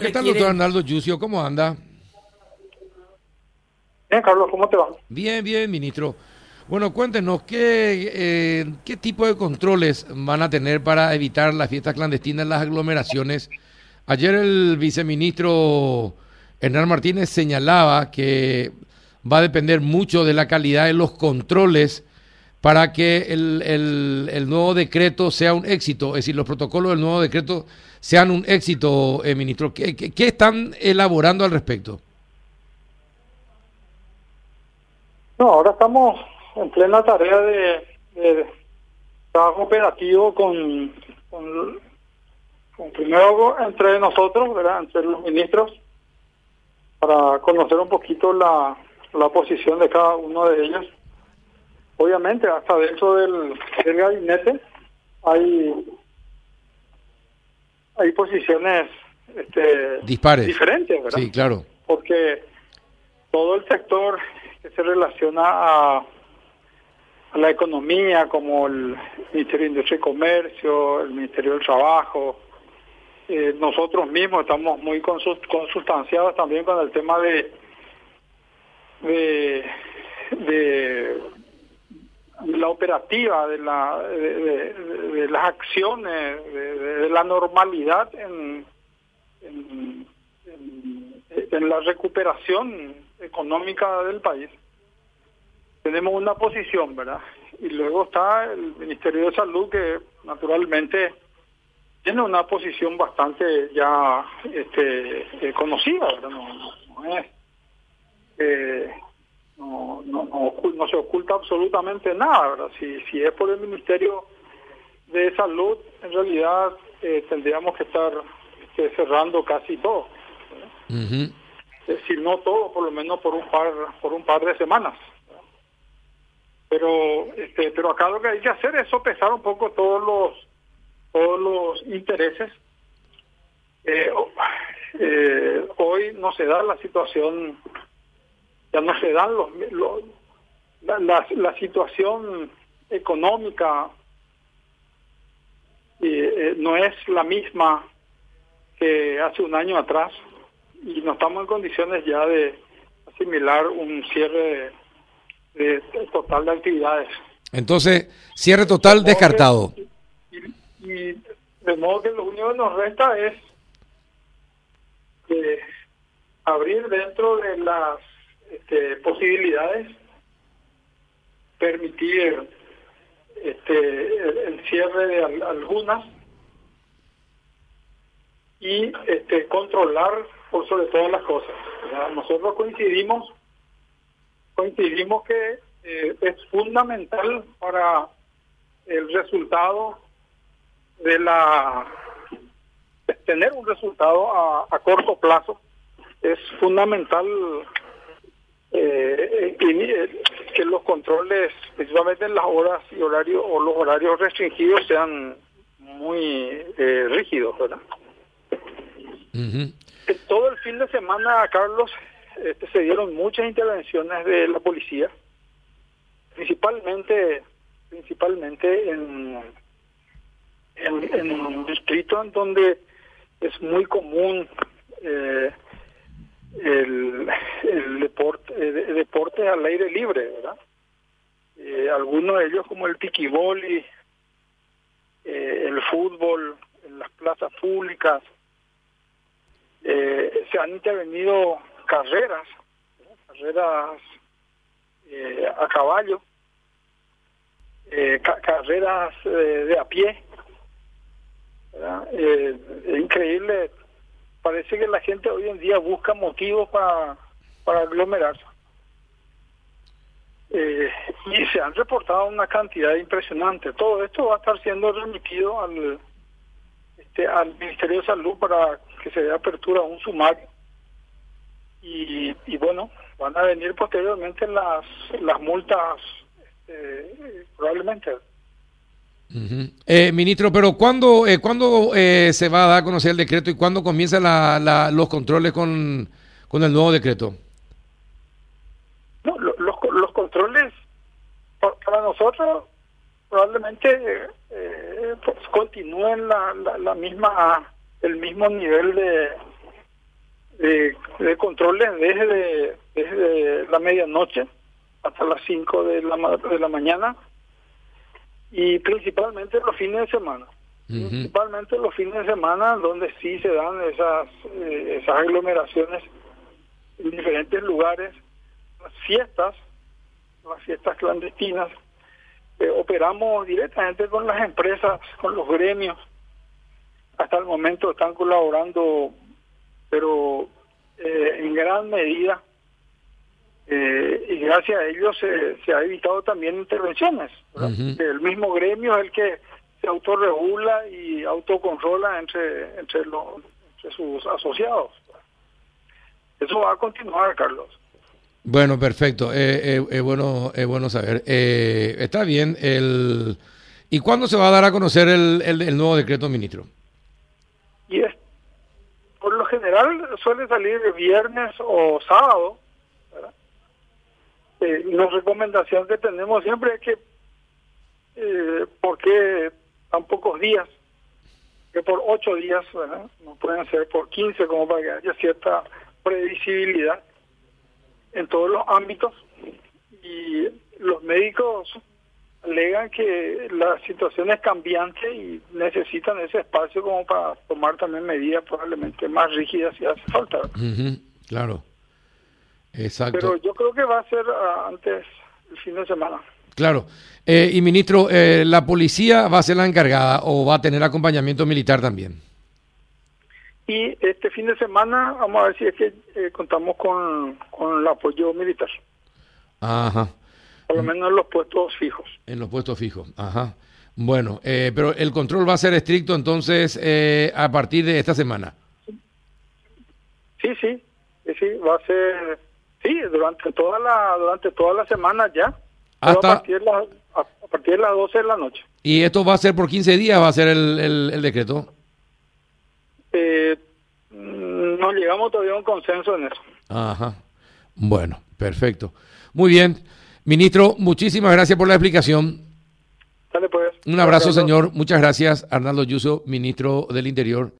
¿Qué tal, doctor Arnaldo Yucio? ¿Cómo anda? Bien, Carlos, ¿cómo te va? Bien, bien, ministro. Bueno, cuéntenos, ¿qué, eh, ¿qué tipo de controles van a tener para evitar las fiestas clandestinas, las aglomeraciones? Ayer el viceministro Hernán Martínez señalaba que va a depender mucho de la calidad de los controles para que el, el, nuevo decreto sea un éxito, es decir, los protocolos del nuevo decreto sean un éxito, eh, ministro. ¿Qué, ¿Qué, están elaborando al respecto? No, ahora estamos en plena tarea de, trabajo operativo con, con, primero entre nosotros, ¿verdad? entre los ministros, para conocer un poquito la, la posición de cada uno de ellos obviamente hasta dentro del gabinete hay hay posiciones este, dispares. diferentes verdad sí claro. Porque todo el sector que se relaciona a, a la economía como el Ministerio de Industria y Comercio el Ministerio del Trabajo eh, nosotros mismos estamos muy consustanciados también con el tema de de, de la operativa de, la, de, las acciones, de, la normalidad en, en, la recuperación económica del país. Tenemos una posición, ¿verdad? Y luego está el Ministerio de Salud que naturalmente tiene una posición bastante ya este, conocida, ¿verdad? No, es... Eh, no, no, no, se oculta absolutamente nada, ¿verdad? Si, si es por el Ministerio de Salud, en realidad eh, tendríamos que estar este, cerrando casi todo. Es decir, no todo, por lo menos por un par, por un par de semanas. Pero, este, pero acá lo que hay que hacer es sopesar un poco todos los, todos los intereses. Eh, eh, hoy no se da la situación ya no se dan los, la, la, situación económica eh, no es la misma que hace un año atrás y no estamos en condiciones ya de asimilar un cierre de, total de actividades. Entonces, cierre total descartado. y, de modo que lo único que nos resta es eh, abrir dentro de las este, posibilidades, permitir este, el, cierre de algunas y este, controlar por sobre todas las cosas. Nosotros coincidimos, coincidimos que eh, es fundamental para el resultado de la tener un resultado a corto plazo es fundamental eh, eh, que los controles, principalmente en las horas y horarios o los horarios restringidos, sean muy eh, rígidos, ¿verdad? Todo el fin de semana, Carlos, este, se dieron muchas intervenciones de la policía, principalmente, principalmente en, en, en un distrito en donde es muy común eh, el, deporte, el deporte al aire libre, ¿verdad? Eh, algunos de ellos como el tiquiboli, eh, el fútbol, en las plazas públicas, eh, se han intervenido carreras, carreras eh, a caballo, carreras de a pie. es increíble parece que la gente hoy en día busca motivos para, para aglomerarse. Eh, y se han reportado una cantidad impresionante. Todo esto va a estar siendo remitido al, este, al Ministerio de Salud para que se dé apertura a un sumario. Y, y bueno, van a venir posteriormente las, las multas, este, probablemente. Eh, ministro, pero ¿cuándo, eh, ¿cuándo eh, se va a dar a conocer el decreto y cuándo comienzan la, los controles con, con el nuevo decreto? Los controles para nosotros probablemente eh, pues, continúen la, la, misma el mismo nivel de, de controles desde, desde la medianoche hasta las 5 de la, de la mañana y principalmente los fines de semana. Principalmente los fines de semana donde sí se dan esas, eh, esas aglomeraciones en diferentes lugares, las fiestas, las fiestas clandestinas. Eh, operamos directamente con las empresas, con los gremios. Hasta el momento están colaborando, pero eh, en gran medida eh, y gracias a ellos se, ha evitado también intervenciones. El mismo gremio es el que se autorregula y autocontrola entre, entre, entre sus asociados. Eso va a continuar, Carlos. Bueno, perfecto. Eh, eh, es bueno, es bueno saber. está bien. El... ¿Y cuándo se va a dar a conocer el, el, nuevo decreto, ministro? Y es, por lo general suele salir el viernes o sábado eh, la recomendación que tenemos siempre es que, eh, porque tan pocos días, que por ocho días, no pueden ser por quince como para que haya cierta previsibilidad en todos los ámbitos y los médicos alegan que la situación es cambiante y necesitan ese espacio como para tomar también medidas probablemente más rígidas si hace falta. claro. Exacto. Pero yo creo que va a ser ah, antes el fin de semana. Claro. Eh, y ministro, eh, ¿la policía va a ser la encargada o va a tener acompañamiento militar también? Y este fin de semana vamos a ver si es que eh, contamos con, con el apoyo militar. Ajá. Por lo menos en los puestos fijos. En los puestos fijos, ajá. Bueno, pero el control va a ser estricto entonces a partir de esta semana. Sí, sí, sí, va a ser Sí, durante toda la durante toda la semana ya. Hasta... A partir, de las, a, partir de las 12 de la noche. ¿Y esto va a ser por 15 días? ¿Va a ser el, el, decreto? Eh, no llegamos todavía a un consenso en eso. Ajá. Bueno, perfecto. Muy bien. Ministro, muchísimas gracias por la explicación. Dale pues. Un abrazo, señor. Muchas gracias, Arnaldo Yuso, ministro del Interior.